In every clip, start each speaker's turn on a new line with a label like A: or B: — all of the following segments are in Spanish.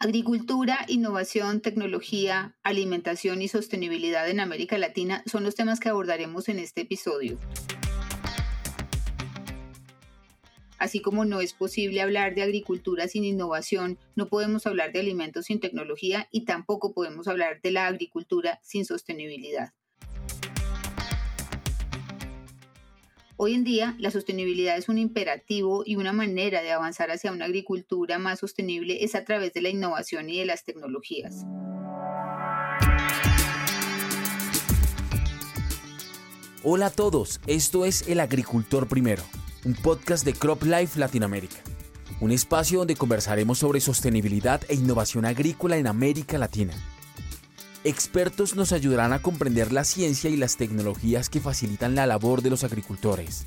A: Agricultura, innovación, tecnología, alimentación y sostenibilidad en América Latina son los temas que abordaremos en este episodio. Así como no es posible hablar de agricultura sin innovación, no podemos hablar de alimentos sin tecnología y tampoco podemos hablar de la agricultura sin sostenibilidad. Hoy en día, la sostenibilidad es un imperativo y una manera de avanzar hacia una agricultura más sostenible es a través de la innovación y de las tecnologías.
B: Hola a todos, esto es El Agricultor Primero, un podcast de Crop Life Latinoamérica, un espacio donde conversaremos sobre sostenibilidad e innovación agrícola en América Latina. Expertos nos ayudarán a comprender la ciencia y las tecnologías que facilitan la labor de los agricultores.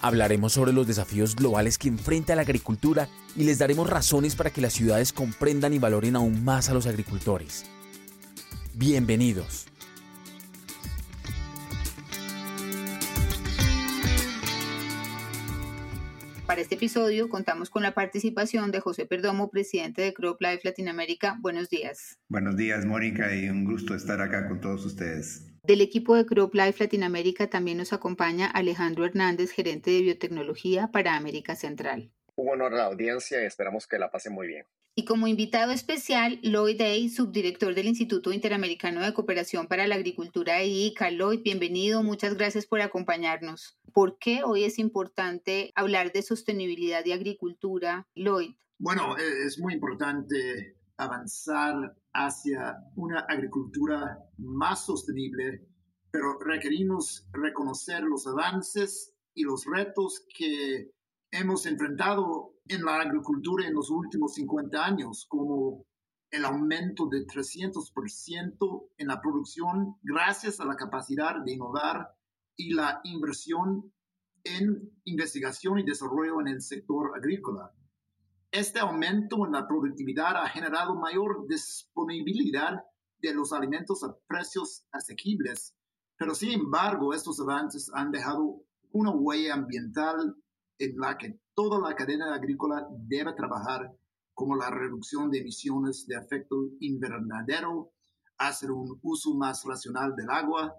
B: Hablaremos sobre los desafíos globales que enfrenta la agricultura y les daremos razones para que las ciudades comprendan y valoren aún más a los agricultores. Bienvenidos.
A: Este episodio contamos con la participación de José Perdomo, presidente de Crop Life Latinoamérica. Buenos días.
C: Buenos días, Mónica, y un gusto estar acá con todos ustedes.
A: Del equipo de Crop Life Latinoamérica también nos acompaña Alejandro Hernández, gerente de biotecnología para América Central.
D: Un honor a la audiencia y esperamos que la pasen muy bien.
A: Y como invitado especial, Lloyd Day, subdirector del Instituto Interamericano de Cooperación para la Agricultura de ICA. Lloyd, bienvenido, muchas gracias por acompañarnos. ¿Por qué hoy es importante hablar de sostenibilidad y agricultura, Lloyd?
E: Bueno, e, es muy importante avanzar hacia una agricultura más sostenible, pero requerimos reconocer los avances y los retos que hemos enfrentado en la agricultura en los últimos 50 años, como el aumento de 300% en la producción gracias a la capacidad de innovar y la inversión en investigación y desarrollo en el sector agrícola. Este aumento en la productividad ha generado mayor disponibilidad de los alimentos a precios asequibles, pero sin embargo estos avances han dejado una huella ambiental en la que toda la cadena agrícola debe trabajar, como la reducción de emisiones de efecto invernadero, hacer un uso más racional del agua,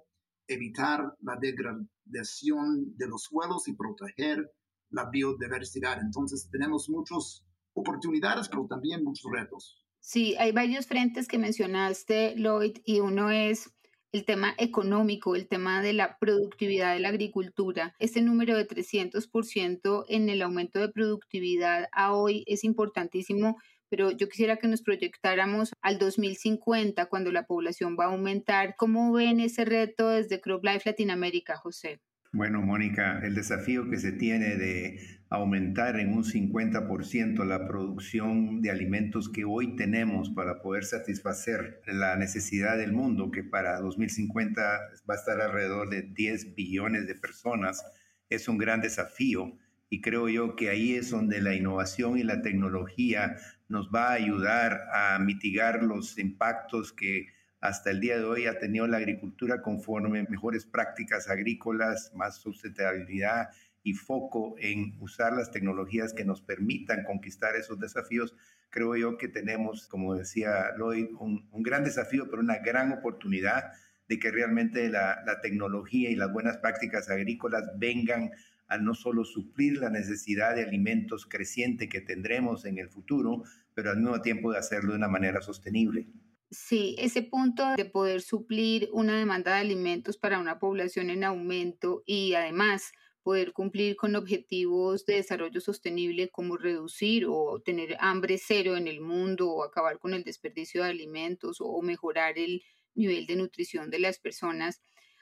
E: evitar la degradación de los suelos y proteger la biodiversidad. Entonces tenemos muchas oportunidades, pero también muchos retos.
A: Sí, hay varios frentes que mencionaste, Lloyd, y uno es el tema económico, el tema de la productividad de la agricultura. Este número de 300% en el aumento de productividad a hoy es importantísimo, pero yo quisiera que nos proyectáramos al 2050, cuando la población va a aumentar. ¿Cómo ven ese reto desde CropLife Latinoamérica, José?
C: Bueno, Mónica, el desafío que se tiene de aumentar en un 50% la producción de alimentos que hoy tenemos para poder satisfacer la necesidad del mundo, que para 2050 va a estar alrededor de 10 billones de personas, es un gran desafío. Y creo yo que ahí es donde la innovación y la tecnología nos va a ayudar a mitigar los impactos que hasta el día de hoy ha tenido la agricultura conforme mejores prácticas agrícolas, más sustentabilidad y foco en usar las tecnologías que nos permitan conquistar esos desafíos, creo yo que tenemos, como decía Lloyd, un, gran desafío, pero una gran oportunidad de que realmente la, la tecnología y las buenas prácticas agrícolas vengan a no solo suplir la necesidad de alimentos creciente que tendremos en el futuro, pero al mismo tiempo de hacerlo de una manera sostenible.
A: Sí, ese punto de poder suplir una demanda de alimentos para una población en aumento y además poder cumplir con objetivos de desarrollo sostenible como reducir o tener hambre cero en el mundo o acabar con el desperdicio de alimentos o mejorar el nivel de nutrición de las personas,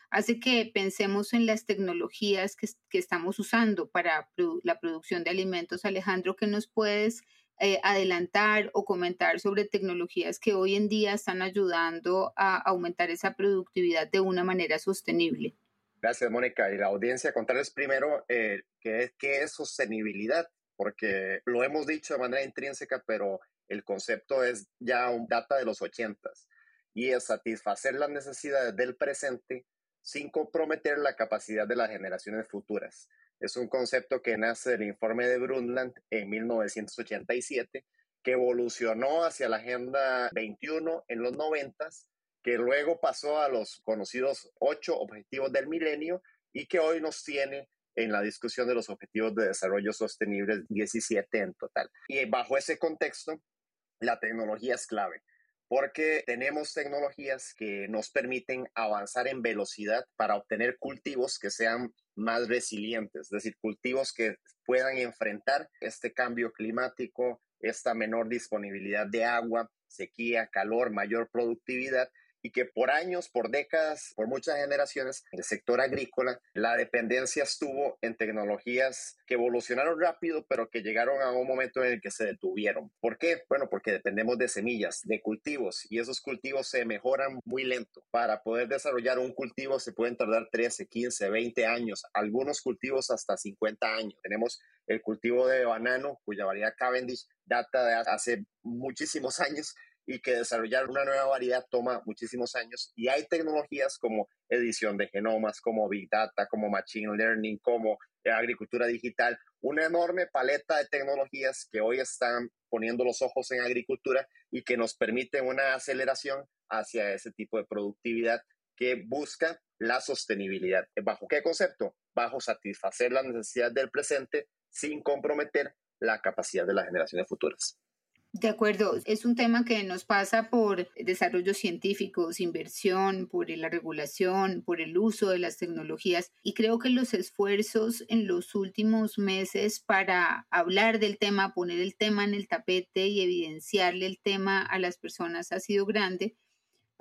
A: hace que pensemos en las tecnologías que, que estamos usando para la producción de alimentos. Alejandro, ¿qué nos puedes eh, adelantar o comentar sobre tecnologías que hoy en día están ayudando a aumentar esa productividad de una manera sostenible.
D: Gracias, Mónica. Y la audiencia, contarles primero eh, qué, qué es sostenibilidad, porque lo hemos dicho de manera intrínseca, pero el concepto es ya un data de los ochentas y es satisfacer las necesidades del presente sin comprometer la capacidad de las generaciones futuras. Es un concepto que nace del informe de Brundtland en 1987 que evolucionó hacia la Agenda 21 en los 90, que luego pasó a los conocidos ocho objetivos del milenio y que hoy nos tiene en la discusión de los objetivos de desarrollo sostenible 17 en total. Y bajo ese contexto, la tecnología es clave porque tenemos tecnologías que nos permiten avanzar en velocidad para obtener cultivos que sean más resilientes, es decir, cultivos que puedan enfrentar este cambio climático, esta menor disponibilidad de agua, sequía, calor, mayor productividad y que por años, por décadas, por muchas generaciones, el sector agrícola, la dependencia estuvo en tecnologías que evolucionaron rápido, pero que llegaron a un momento en el que se detuvieron. ¿Por qué? Bueno, porque dependemos de semillas, de cultivos, y esos cultivos se mejoran muy lento. Para poder desarrollar un cultivo se pueden tardar 13, 15, 20 años, algunos cultivos hasta 50 años. Tenemos el cultivo de banano, cuya variedad Cavendish data de hace muchísimos años y que desarrollar una nueva variedad toma muchísimos años y hay tecnologías como edición de genomas, como Big Data, como Machine Learning, como agricultura digital, una enorme paleta de tecnologías que hoy están poniendo los ojos en agricultura y que nos permiten una aceleración hacia ese tipo de productividad que busca la sostenibilidad. ¿Bajo qué concepto? Bajo satisfacer las necesidades del presente sin comprometer la capacidad de las generaciones futuras.
A: De acuerdo, es un tema que nos pasa por desarrollos científicos, inversión, por la regulación, por el uso de las tecnologías y creo que los esfuerzos en los últimos meses para hablar del tema, poner el tema en el tapete y evidenciarle el tema a las personas ha sido grande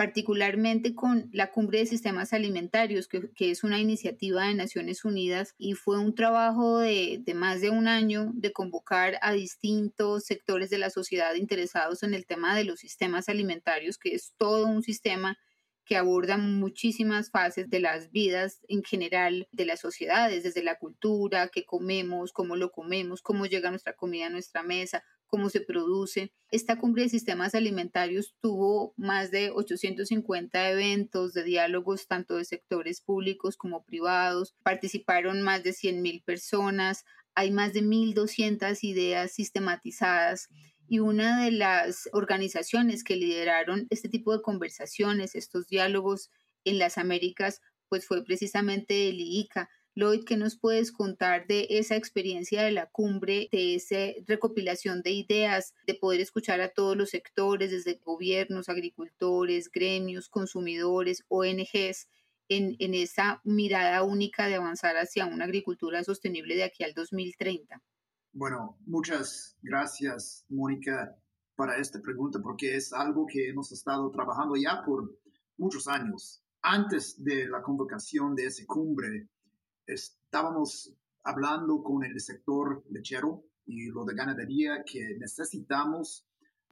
A: particularmente con la Cumbre de Sistemas Alimentarios, que, es una iniciativa de Naciones Unidas y fue un trabajo de, más de un año de convocar a distintos sectores de la sociedad interesados en el tema de los sistemas alimentarios, que es todo un sistema que aborda muchísimas fases de las vidas en general de las sociedades, desde la cultura, qué comemos, cómo lo comemos, cómo llega nuestra comida a nuestra mesa, cómo se produce. Esta cumbre de sistemas alimentarios tuvo más de 850 eventos de diálogos tanto de sectores públicos como privados. Participaron más de 100.000 personas. Hay más de 1.200 ideas sistematizadas y una de las organizaciones que lideraron este tipo de conversaciones, estos diálogos en las Américas, pues fue precisamente el IICA, Lloyd, ¿qué nos puedes contar de esa experiencia de la cumbre, de esa recopilación de ideas, de poder escuchar a todos los sectores, desde gobiernos, agricultores, gremios, consumidores, ONGs, en, en esa mirada única de avanzar hacia una agricultura sostenible de aquí al 2030?
E: Bueno, muchas gracias, Mónica, para esta pregunta, porque es algo que hemos estado trabajando ya por muchos años. Antes de la convocación de esa cumbre, estábamos hablando con el sector lechero y lo de ganadería que necesitamos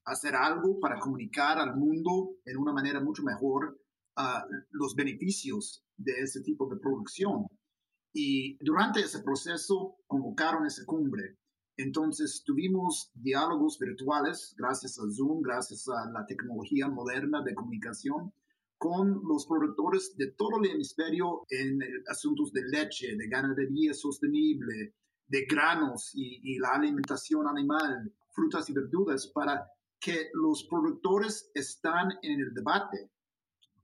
E: hacer algo para comunicar al mundo en una manera mucho mejor uh, los beneficios de ese tipo de producción. Y durante ese proceso convocaron esa cumbre. Entonces tuvimos diálogos virtuales gracias a Zoom, gracias a la tecnología moderna de comunicación con los productores de todo el hemisferio en asuntos de leche, de ganadería sostenible, de granos y, la alimentación animal, frutas y verduras, para que los productores están en el debate.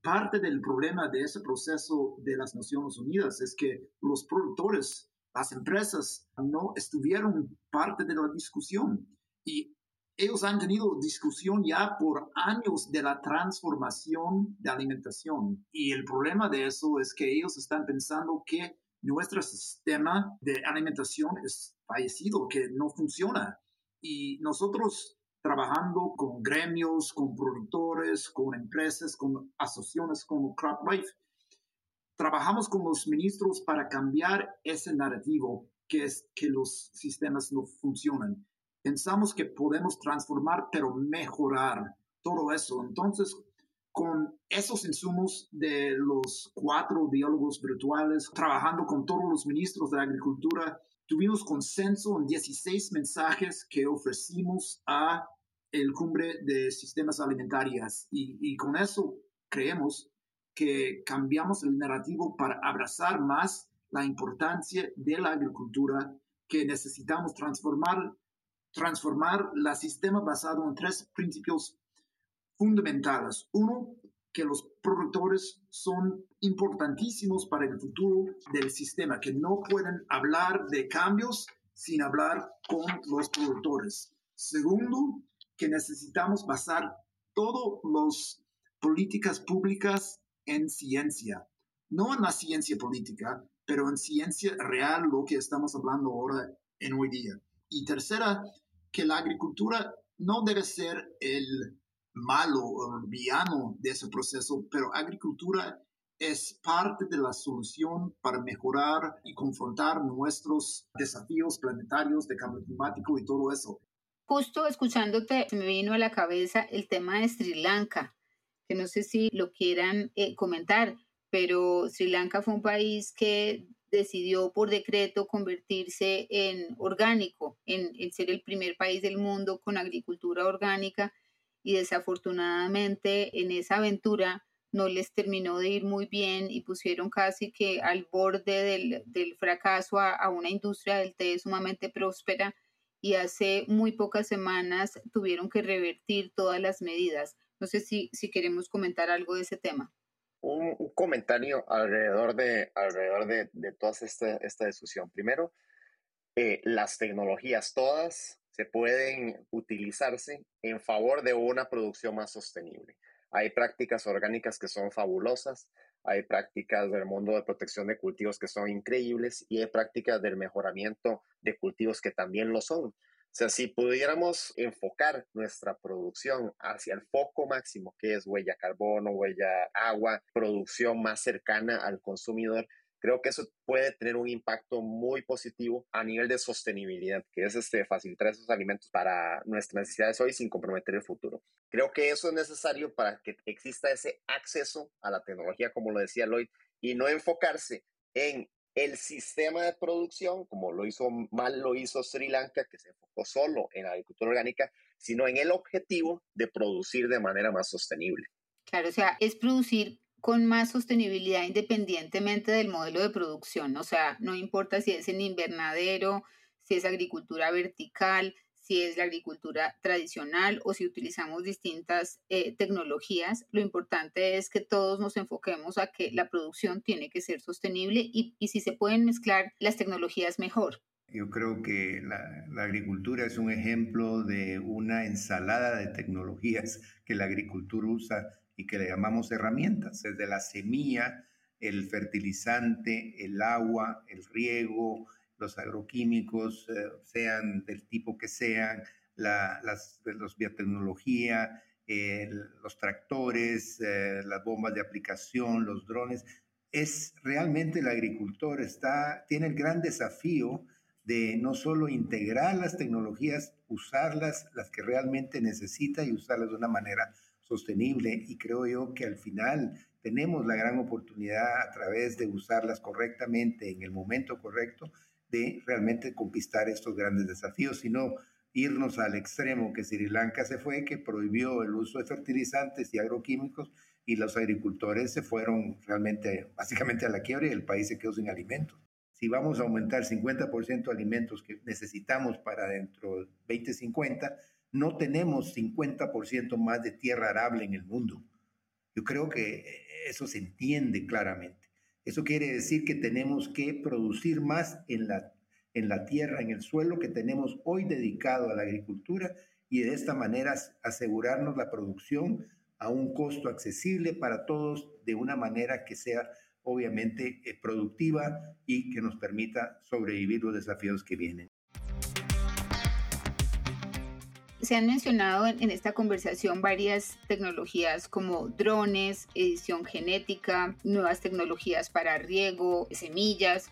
E: Parte del problema de ese proceso de las Naciones Unidas es que los productores, las empresas, no estuvieron parte de la discusión. Y ellos han tenido discusión ya por años de la transformación de alimentación y el problema de eso es que ellos están pensando que nuestro sistema de alimentación es fallecido, que no funciona. Y nosotros trabajando con gremios, con productores, con empresas, con asociaciones como CropLife, trabajamos con los ministros para cambiar ese narrativo que es que los sistemas no funcionan pensamos que podemos transformar, pero mejorar todo eso. Entonces, con esos insumos de los cuatro diálogos virtuales, trabajando con todos los ministros de Agricultura, tuvimos consenso en 16 mensajes que ofrecimos a el cumbre de sistemas alimentarios y, y con eso creemos que cambiamos el narrativo para abrazar más la importancia de la agricultura, que necesitamos transformar transformar el sistema basado en tres principios fundamentales. Uno, que los productores son importantísimos para el futuro del sistema, que no pueden hablar de cambios sin hablar con los productores. Segundo, que necesitamos basar todas las políticas públicas en ciencia, no en la ciencia política, pero en ciencia real, lo que estamos hablando ahora en hoy día. Y tercera, que la agricultura no debe ser el malo o villano de ese proceso, pero agricultura es parte de la solución para mejorar y confrontar nuestros desafíos planetarios de cambio climático y todo eso.
A: Justo escuchándote, me vino a la cabeza el tema de Sri Lanka, que no sé si lo quieran eh, comentar, pero Sri Lanka fue un país que decidió por decreto convertirse en orgánico, en ser el primer país del mundo con agricultura orgánica y desafortunadamente en esa aventura no les terminó de ir muy bien y pusieron casi que al borde del, fracaso a, una industria del té sumamente próspera y hace muy pocas semanas tuvieron que revertir todas las medidas. No sé si queremos comentar algo de ese tema.
D: Un, comentario alrededor de, alrededor de, de toda esta, esta discusión. Primero, eh, las tecnologías todas se pueden utilizarse en favor de una producción más sostenible. Hay prácticas orgánicas que son fabulosas, hay prácticas del mundo de protección de cultivos que son increíbles y hay prácticas del mejoramiento de cultivos que también lo son. O sea, si pudiéramos enfocar nuestra producción hacia el foco máximo, que es huella carbono, huella agua, producción más cercana al consumidor, Creo que eso puede tener un impacto muy positivo a nivel de sostenibilidad, que es este, facilitar esos alimentos para nuestras necesidades hoy sin comprometer el futuro. Creo que eso es necesario para que exista ese acceso a la tecnología, como lo decía Lloyd, y no enfocarse en el sistema de producción, como lo hizo mal lo hizo Sri Lanka, que se enfocó solo en la agricultura orgánica, sino en el objetivo de producir de manera más sostenible.
A: Claro, o sea, es producir con más sostenibilidad independientemente del modelo de producción. O sea, no importa si es en invernadero, si es agricultura vertical, si es la agricultura tradicional o si utilizamos distintas eh, tecnologías, lo importante es que todos nos enfoquemos a que la producción tiene que ser sostenible y, si se pueden mezclar las tecnologías mejor.
C: Yo creo que la, agricultura es un ejemplo de una ensalada de tecnologías que la agricultura usa y que le llamamos herramientas, desde la semilla, el fertilizante, el agua, el riego, los agroquímicos, eh, sean del tipo que sean, la, las, los biotecnología, los tractores, eh, las bombas de aplicación, los drones. Es realmente el agricultor está, tiene el gran desafío de no solo integrar las tecnologías, usarlas, las que realmente necesita y usarlas de una manera sostenible y creo yo que al final tenemos la gran oportunidad a través de usarlas correctamente en el momento correcto de realmente conquistar estos grandes desafíos, sino irnos al extremo que Sri Lanka se fue, que prohibió el uso de fertilizantes y agroquímicos y los agricultores se fueron realmente básicamente a la quiebra y el país se quedó sin alimentos. Si vamos a aumentar 50% de alimentos que necesitamos para dentro de 2050, no tenemos 50% más de tierra arable en el mundo. Yo creo que eso se entiende claramente. Eso quiere decir que tenemos que producir más en la, en la tierra, en el suelo que tenemos hoy dedicado a la agricultura y de esta manera asegurarnos la producción a un costo accesible para todos de una manera que sea obviamente eh, productiva y que nos permita sobrevivir los desafíos que vienen.
A: Se han mencionado en, esta conversación varias tecnologías como drones, edición genética, nuevas tecnologías para riego, semillas.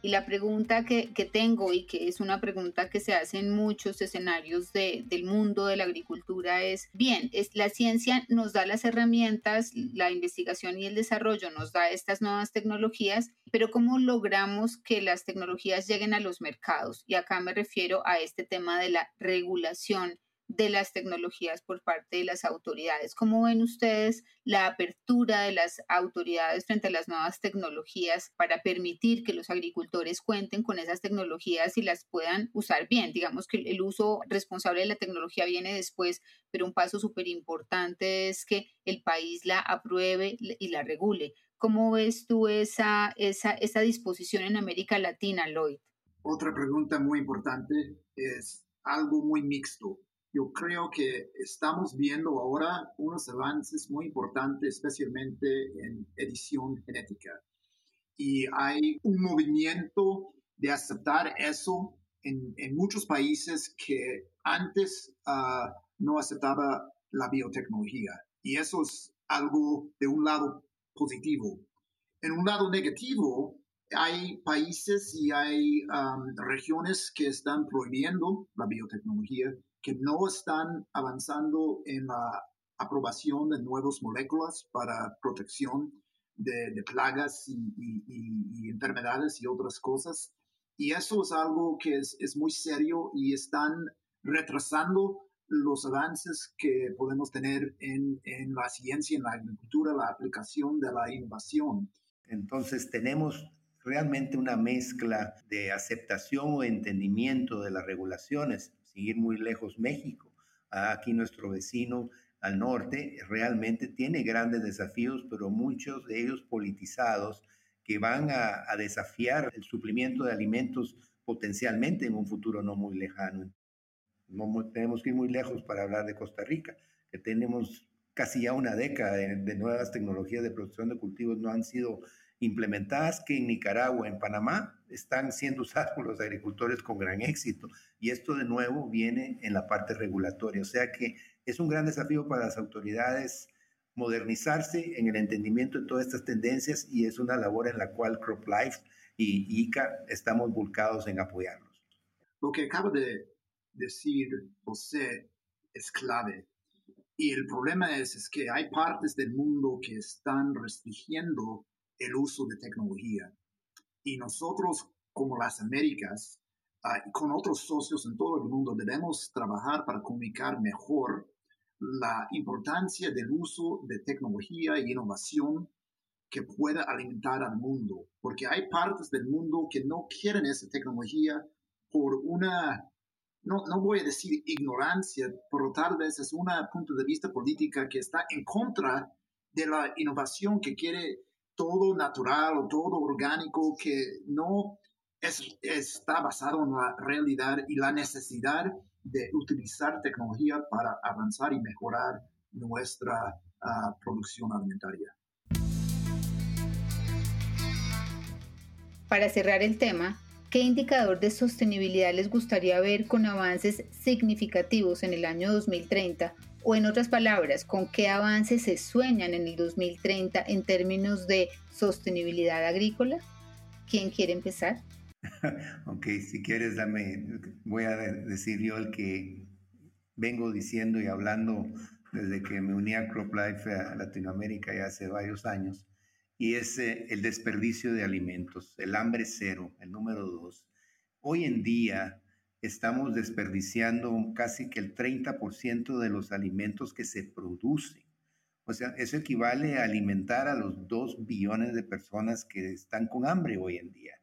A: Y la pregunta que, tengo y que es una pregunta que se hace en muchos escenarios del mundo de la agricultura es, bien, es, la ciencia nos da las herramientas, la investigación y el desarrollo nos da estas nuevas tecnologías, pero ¿cómo logramos que las tecnologías lleguen a los mercados? Y acá me refiero a este tema de la regulación de las tecnologías por parte de las autoridades. ¿Cómo ven ustedes la apertura de las autoridades frente a las nuevas tecnologías para permitir que los agricultores cuenten con esas tecnologías y las puedan usar bien? Digamos que el uso responsable de la tecnología viene después, pero un paso súper importante es que el país la apruebe y la regule. ¿Cómo ves tú esa, esa, esa disposición en América Latina, Lloyd?
E: Otra pregunta muy importante es algo muy mixto. Yo creo que estamos viendo ahora unos avances muy importantes, especialmente en edición genética. Y hay un movimiento de aceptar eso en, en muchos países que antes uh, no aceptaba la biotecnología. Y eso es algo de un lado positivo. En un lado negativo, hay países y hay um, regiones que están prohibiendo la biotecnología, que no están avanzando en la aprobación de nuevas moléculas para protección de, plagas y, enfermedades y otras cosas. Y eso es algo que es, es muy serio y están retrasando los avances que podemos tener en, en, la ciencia, en la agricultura, la aplicación de la innovación.
C: Entonces tenemos realmente una mezcla de aceptación o entendimiento de las regulaciones, seguir muy lejos México. Aquí nuestro vecino al norte realmente tiene grandes desafíos, pero muchos de ellos politizados que van a, desafiar el suplimiento de alimentos potencialmente en un futuro no muy lejano. No tenemos que ir muy lejos para hablar de Costa Rica, que tenemos casi ya una década de, nuevas tecnologías de producción de cultivos no han sido implementadas, que en Nicaragua, en Panamá, están siendo usadas por los agricultores con gran éxito. Y esto de nuevo viene en la parte regulatoria. O sea que es un gran desafío para las autoridades modernizarse en el entendimiento de todas estas tendencias y es una labor en la cual CropLife y ICA estamos volcados en apoyarlos.
E: Lo que acaba de decir José es clave. Y el problema es, es que hay partes del mundo que están restringiendo el uso de tecnología. Y nosotros, como las Américas, y con otros socios en todo el mundo, debemos trabajar para comunicar mejor la importancia del uso de tecnología e innovación que pueda alimentar al mundo, porque hay partes del mundo que no quieren esa tecnología por una no, no voy a decir ignorancia, pero tal vez es un punto de vista política que está en contra de la innovación que quiere todo natural o todo orgánico, que no es, está basado en la realidad y la necesidad de utilizar tecnología para avanzar y mejorar nuestra ah, producción alimentaria.
A: Para cerrar el tema, ¿Qué indicador de sostenibilidad les gustaría ver con avances significativos en el año 2030? O en otras palabras, ¿con qué avances se sueñan en el 2030 en términos de sostenibilidad agrícola? ¿Quién quiere empezar?
C: ok, si quieres, dame, voy a decir yo el que vengo diciendo y hablando desde que me uní a CropLife a Latinoamérica ya hace varios años y es eh, el desperdicio de alimentos, el hambre cero, el número dos. Hoy en día estamos desperdiciando casi que el 30% de los alimentos que se producen. O sea, eso equivale a alimentar a los 2 billones de personas que están con hambre hoy en día.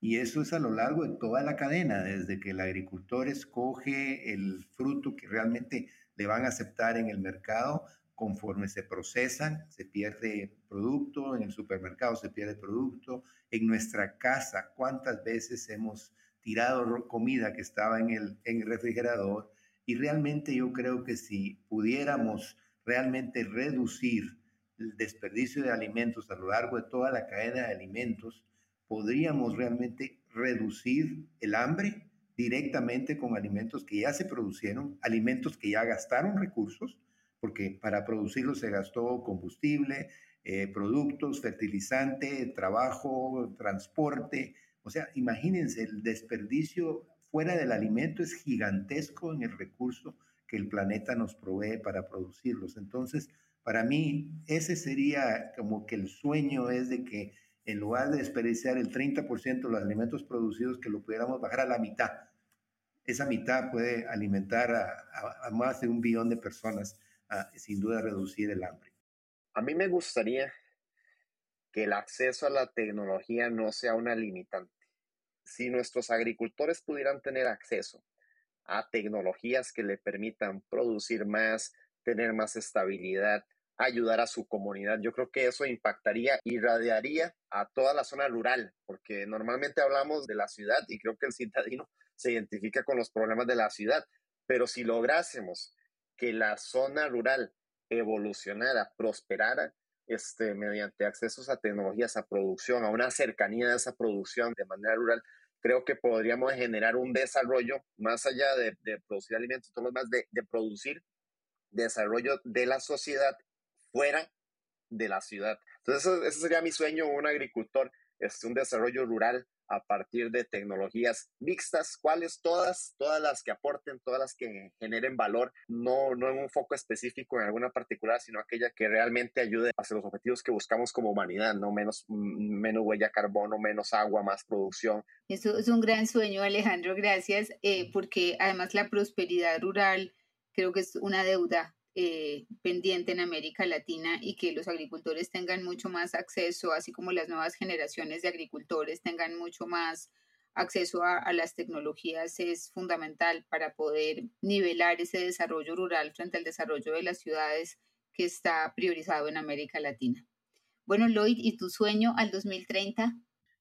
C: Y eso es a lo largo de toda la cadena, desde que el agricultor escoge el fruto que realmente le van a aceptar en el mercado conforme se procesan, se pierde producto, en el supermercado se pierde producto, en nuestra casa, cuántas veces hemos tirado comida que estaba en el, en el refrigerador y realmente yo creo que si pudiéramos realmente reducir el desperdicio de alimentos a lo largo de toda la cadena de alimentos, podríamos realmente reducir el hambre directamente con alimentos que ya se producieron, alimentos que ya gastaron recursos, porque para producirlo se gastó combustible, eh, productos, fertilizante, trabajo, transporte. O sea, imagínense, el desperdicio fuera del alimento es gigantesco en el recurso que el planeta nos provee para producirlos. Entonces, para mí, ese sería como que el sueño es de que en lugar de desperdiciar el 30% de los alimentos producidos, que lo pudiéramos bajar a la mitad esa mitad puede alimentar a, más de un billón de personas, sin duda reducir el hambre.
D: A mí me gustaría que el acceso a la tecnología no sea una limitante. Si nuestros agricultores pudieran tener acceso a tecnologías que le permitan producir más, tener más estabilidad, ayudar a su comunidad. Yo creo que eso impactaría y radiaría a toda la zona rural, porque normalmente hablamos de la ciudad y creo que el citadino se identifica con los problemas de la ciudad, pero si lográsemos que la zona rural evolucionara, prosperara, este, mediante accesos a tecnologías, a producción, a una cercanía de esa producción de manera rural, creo que podríamos generar un desarrollo más allá de, producir alimentos, todo lo demás, de, de producir desarrollo de la sociedad fuera de la ciudad. Entonces, ese sería mi sueño, un agricultor, es este, un desarrollo rural a partir de tecnologías mixtas, cuáles todas, todas las que aporten, todas las que generen valor, no, no en un foco específico en alguna particular, sino aquella que realmente ayude hacia los objetivos que buscamos como humanidad, no menos, mm, menos huella de carbono, menos agua, más producción.
A: Eso es un gran sueño, Alejandro, gracias, eh, porque además la prosperidad rural creo que es una deuda eh, pendiente en América Latina y que los agricultores tengan mucho más acceso, así como las nuevas generaciones de agricultores tengan mucho más acceso a, las tecnologías es fundamental para poder nivelar ese desarrollo rural frente al desarrollo de las ciudades que está priorizado en América Latina. Bueno, Lloyd, ¿y tu sueño al 2030?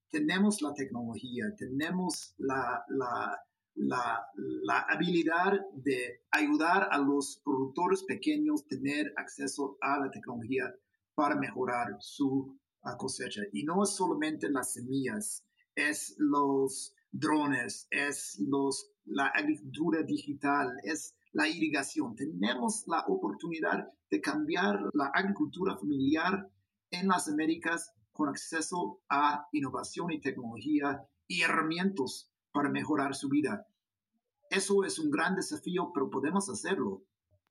E: Tenemos la tecnología, tenemos la, la la, habilidad de ayudar a los productores pequeños tener acceso a la tecnología para mejorar su ah, cosecha. Y no es solamente las semillas, es los drones, es los, la agricultura digital, es la irrigación. Tenemos la oportunidad de cambiar la agricultura familiar en las Américas con acceso a innovación y tecnología y herramientas para mejorar su vida. Eso es un gran desafío, pero podemos hacerlo.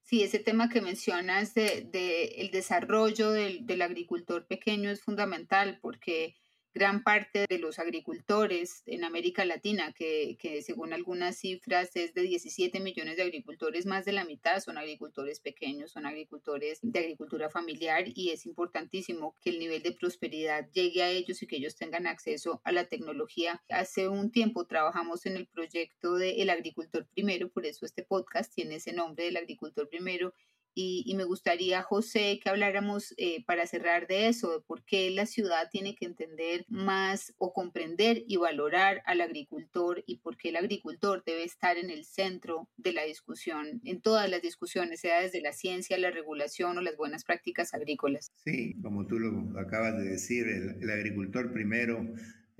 A: Sí, ese tema que mencionas de, el desarrollo del, del, agricultor pequeño es fundamental porque gran parte de los agricultores en América Latina, que, según algunas cifras es de 17 millones de agricultores, más de la mitad son agricultores pequeños, son agricultores de agricultura familiar y es importantísimo que el nivel de prosperidad llegue a ellos y que ellos tengan acceso a la tecnología. Hace un tiempo trabajamos en el proyecto de El Agricultor Primero, por eso este podcast tiene ese nombre del Agricultor Primero y, me gustaría, José, que habláramos eh, para cerrar de eso, de por qué la ciudad tiene que entender más o comprender y valorar al agricultor y por qué el agricultor debe estar en el centro de la discusión, en todas las discusiones, sea desde la ciencia, la regulación o las buenas prácticas agrícolas.
C: Sí, como tú lo acabas de decir, el, el agricultor primero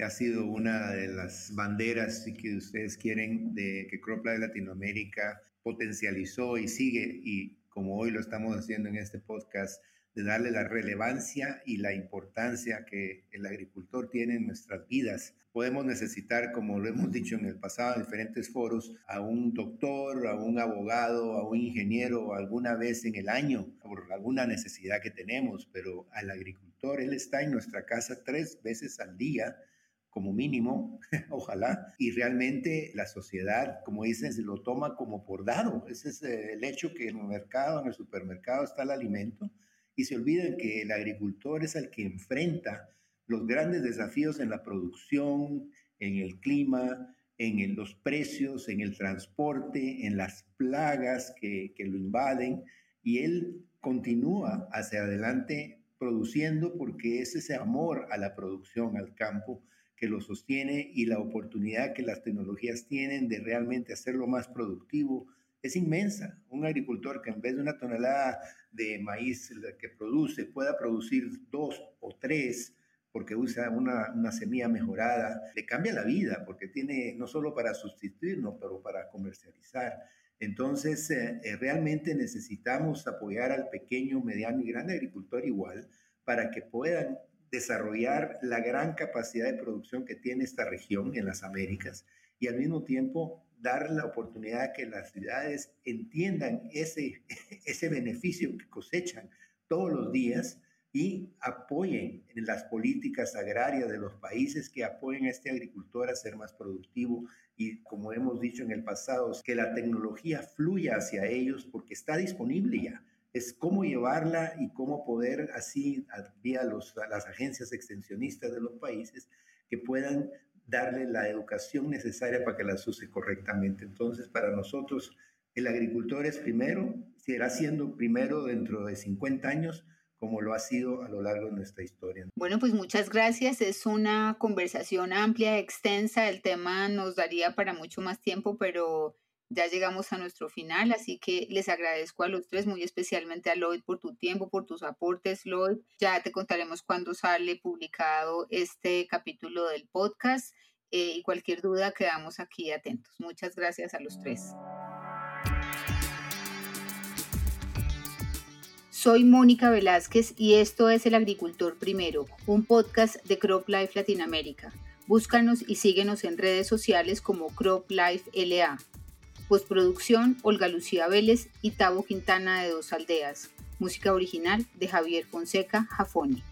C: ha sido una de las banderas que ustedes quieren de que CropLife Latinoamérica potencializó y sigue y como hoy lo estamos haciendo en este podcast, de darle la relevancia y la importancia que el agricultor tiene en nuestras vidas. Podemos necesitar, como lo hemos dicho en el pasado en diferentes foros, a un doctor, a un abogado, a un ingeniero alguna vez en el año por alguna necesidad que tenemos, pero al agricultor, él está en nuestra casa tres veces al día como mínimo, ojalá, y realmente la sociedad, como dicen, se lo toma como por dado. Ese es eh, el hecho que en el mercado, en el supermercado está el alimento, y se olviden que el agricultor es el que enfrenta los grandes desafíos en la producción, en el clima, en los precios, en el transporte, en las plagas que, que lo invaden, y él continúa hacia adelante produciendo porque es ese amor a la producción, al campo, que lo sostiene y la oportunidad que las tecnologías tienen de realmente hacerlo más productivo es inmensa. Un agricultor que en vez de una tonelada de maíz que produce pueda producir dos o tres porque usa una, una semilla mejorada, le cambia la vida porque tiene no solo para sustituirnos, pero para comercializar. Entonces, eh, eh, realmente necesitamos apoyar al pequeño, mediano y gran agricultor igual para que puedan desarrollar la gran capacidad de producción que tiene esta región en las Américas y al mismo tiempo dar la oportunidad a que las ciudades entiendan ese, ese beneficio que cosechan todos los días y apoyen las políticas agrarias de los países, que apoyen a este agricultor a ser más productivo y, como hemos dicho en el pasado, que la tecnología fluya hacia ellos porque está disponible ya. Es cómo llevarla y cómo poder así, vía los, las agencias extensionistas de los países, que puedan darle la educación necesaria para que las use correctamente. Entonces, para nosotros, el agricultor es primero, será siendo primero dentro de 50 años, como lo ha sido a lo largo de nuestra historia.
A: Bueno, pues muchas gracias. Es una conversación amplia, extensa. El tema nos daría para mucho más tiempo, pero ya llegamos a nuestro final, así que les agradezco a los tres, muy especialmente a Lloyd por tu tiempo, por tus aportes, Lloyd. Ya te contaremos cuándo sale publicado este capítulo del podcast eh, y cualquier duda quedamos aquí atentos. Muchas gracias a los tres. Soy Mónica Velázquez y esto es El Agricultor Primero, un podcast de Crop Life Latinoamérica. Búscanos y síguenos en redes sociales como Crop Life LA. Postproducción, Olga Lucía Vélez y Tavo Quintana de Dos Aldeas. Música original de Javier Fonseca Jafoni.